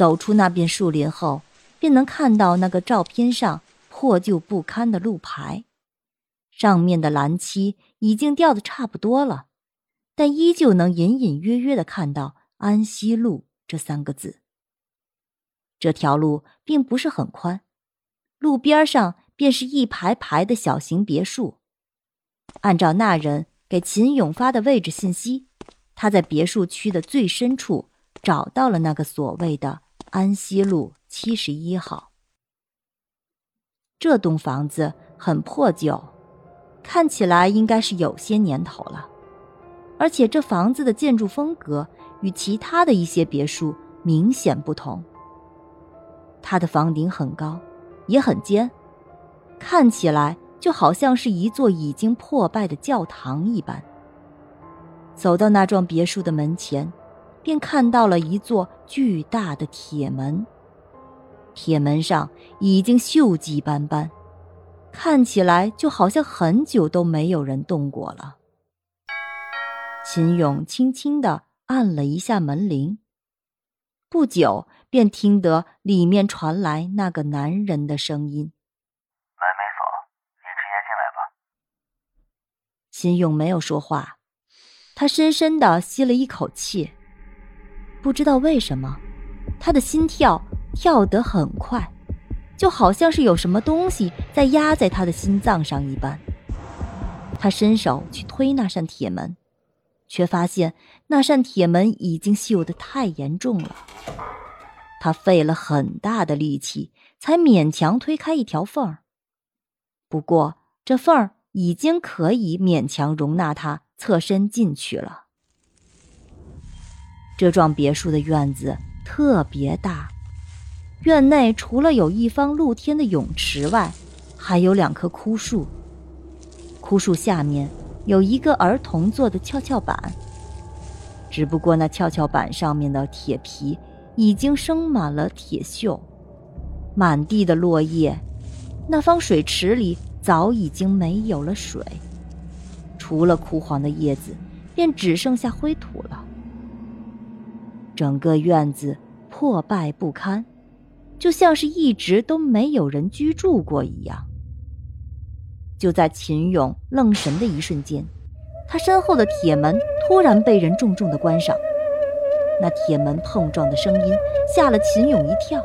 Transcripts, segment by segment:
走出那片树林后，便能看到那个照片上破旧不堪的路牌，上面的蓝漆已经掉的差不多了，但依旧能隐隐约约的看到“安西路”这三个字。这条路并不是很宽，路边上便是一排排的小型别墅。按照那人给秦勇发的位置信息，他在别墅区的最深处找到了那个所谓的。安西路七十一号，这栋房子很破旧，看起来应该是有些年头了。而且这房子的建筑风格与其他的一些别墅明显不同。它的房顶很高，也很尖，看起来就好像是一座已经破败的教堂一般。走到那幢别墅的门前。便看到了一座巨大的铁门，铁门上已经锈迹斑斑，看起来就好像很久都没有人动过了。秦勇轻轻的按了一下门铃，不久便听得里面传来那个男人的声音：“门没锁，你直接进来吧。”秦勇没有说话，他深深的吸了一口气。不知道为什么，他的心跳跳得很快，就好像是有什么东西在压在他的心脏上一般。他伸手去推那扇铁门，却发现那扇铁门已经锈得太严重了。他费了很大的力气，才勉强推开一条缝儿。不过这缝儿已经可以勉强容纳他侧身进去了。这幢别墅的院子特别大，院内除了有一方露天的泳池外，还有两棵枯树。枯树下面有一个儿童坐的跷跷板，只不过那跷跷板上面的铁皮已经生满了铁锈，满地的落叶。那方水池里早已经没有了水，除了枯黄的叶子，便只剩下灰土了。整个院子破败不堪，就像是一直都没有人居住过一样。就在秦勇愣神的一瞬间，他身后的铁门突然被人重重的关上。那铁门碰撞的声音吓了秦勇一跳。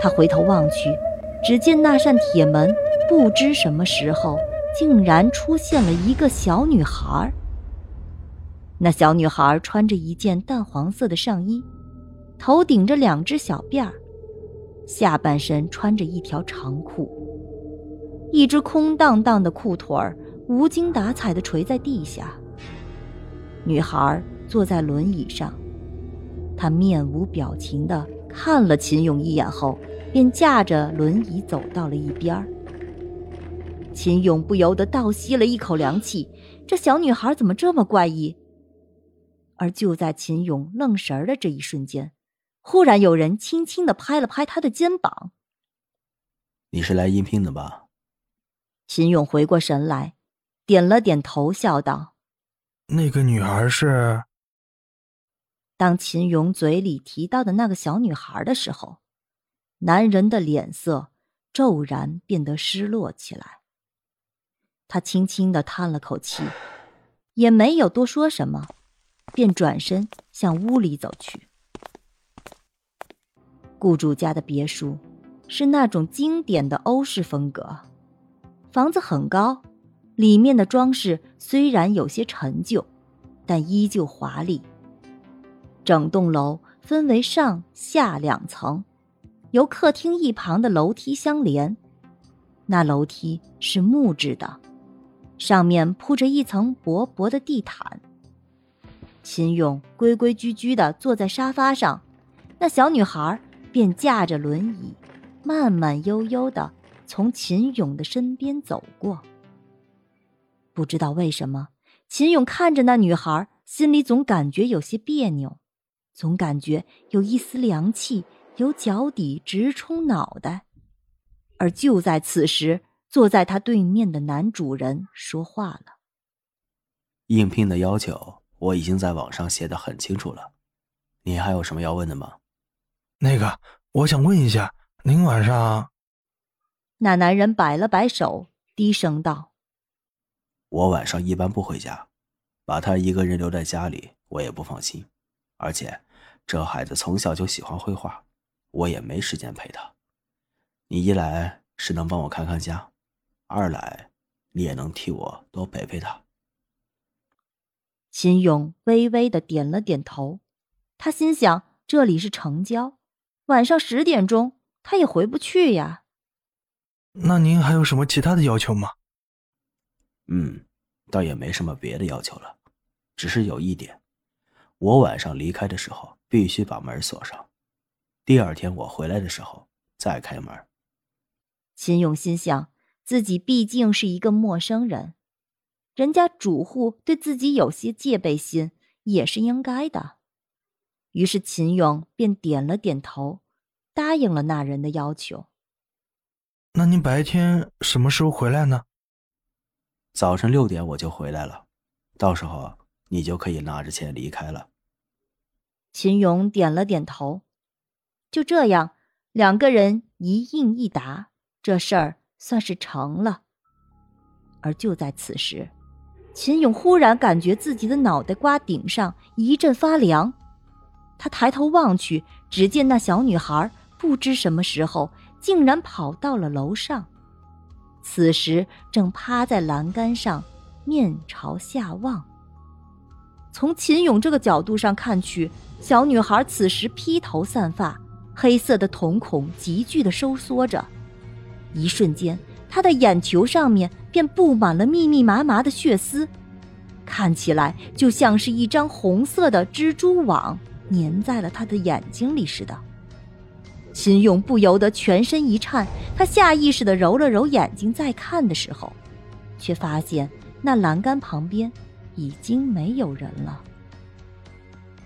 他回头望去，只见那扇铁门不知什么时候竟然出现了一个小女孩。那小女孩穿着一件淡黄色的上衣，头顶着两只小辫儿，下半身穿着一条长裤，一只空荡荡的裤腿儿无精打采的垂在地下。女孩坐在轮椅上，她面无表情的看了秦勇一眼后，便驾着轮椅走到了一边儿。秦勇不由得倒吸了一口凉气，这小女孩怎么这么怪异？而就在秦勇愣神儿的这一瞬间，忽然有人轻轻的拍了拍他的肩膀。“你是来应聘的吧？”秦勇回过神来，点了点头，笑道：“那个女孩是……”当秦勇嘴里提到的那个小女孩的时候，男人的脸色骤然变得失落起来。他轻轻的叹了口气，也没有多说什么。便转身向屋里走去。雇主家的别墅是那种经典的欧式风格，房子很高，里面的装饰虽然有些陈旧，但依旧华丽。整栋楼分为上下两层，由客厅一旁的楼梯相连，那楼梯是木质的，上面铺着一层薄薄的地毯。秦勇规规矩矩的坐在沙发上，那小女孩便驾着轮椅，慢慢悠悠的从秦勇的身边走过。不知道为什么，秦勇看着那女孩，心里总感觉有些别扭，总感觉有一丝凉气由脚底直冲脑袋。而就在此时，坐在他对面的男主人说话了：“应聘的要求我已经在网上写的很清楚了，你还有什么要问的吗？”那个，我想问一下，您晚上……那男人摆了摆手，低声道：“我晚上一般不回家，把他一个人留在家里，我也不放心。而且，这孩子从小就喜欢绘画，我也没时间陪他。”你一来是能帮我看看家，二来你也能替我多陪陪他。秦勇微微的点了点头，他心想：这里是城郊，晚上十点钟他也回不去呀。那您还有什么其他的要求吗？嗯，倒也没什么别的要求了，只是有一点，我晚上离开的时候必须把门锁上，第二天我回来的时候再开门。秦勇心想，自己毕竟是一个陌生人，人家主户对自己有些戒备心也是应该的。于是秦勇便点了点头，答应了那人的要求。那您白天什么时候回来呢？早晨六点我就回来了，到时候你就可以拿着钱离开了。秦勇点了点头，就这样，两个人一应一答。这事儿算是成了。而就在此时，秦勇忽然感觉自己的脑袋瓜顶上一阵发凉。他抬头望去，只见那小女孩不知什么时候竟然跑到了楼上，此时正趴在栏杆上，面朝下望。从秦勇这个角度上看去，小女孩此时披头散发，黑色的瞳孔急剧的收缩着。一瞬间，他的眼球上面便布满了密密麻麻的血丝，看起来就像是一张红色的蜘蛛网粘在了他的眼睛里似的。秦勇不由得全身一颤，他下意识地揉了揉眼睛，再看的时候，却发现那栏杆旁边已经没有人了。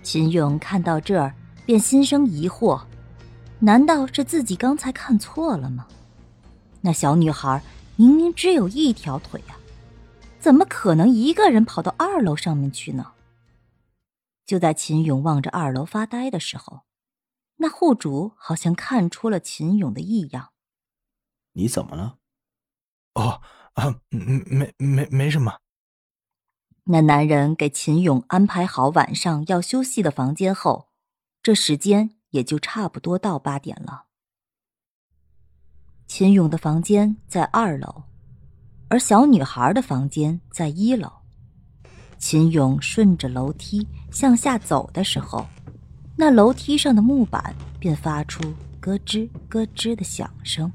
秦勇看到这儿，便心生疑惑：难道是自己刚才看错了吗？那小女孩明明只有一条腿呀，怎么可能一个人跑到二楼上面去呢？就在秦勇望着二楼发呆的时候，那户主好像看出了秦勇的异样。你怎么了？哦，啊，没没没什么。那男人给秦勇安排好晚上要休息的房间后，这时间也就差不多到八点了。秦勇的房间在二楼，而小女孩的房间在一楼。秦勇顺着楼梯向下走的时候，那楼梯上的木板便发出咯吱咯吱的响声。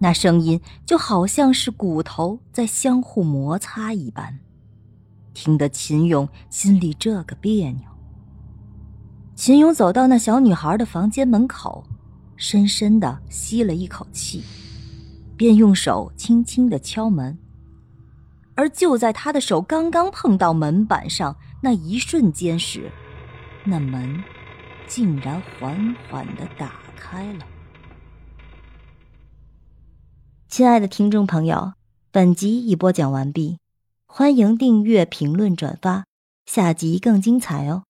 那声音就好像是骨头在相互摩擦一般，听得秦勇心里这个别扭。秦勇走到那小女孩的房间门口。深深的吸了一口气，便用手轻轻的敲门。而就在他的手刚刚碰到门板上那一瞬间时，那门竟然缓缓的打开了。亲爱的听众朋友，本集已播讲完毕，欢迎订阅、评论、转发，下集更精彩哦。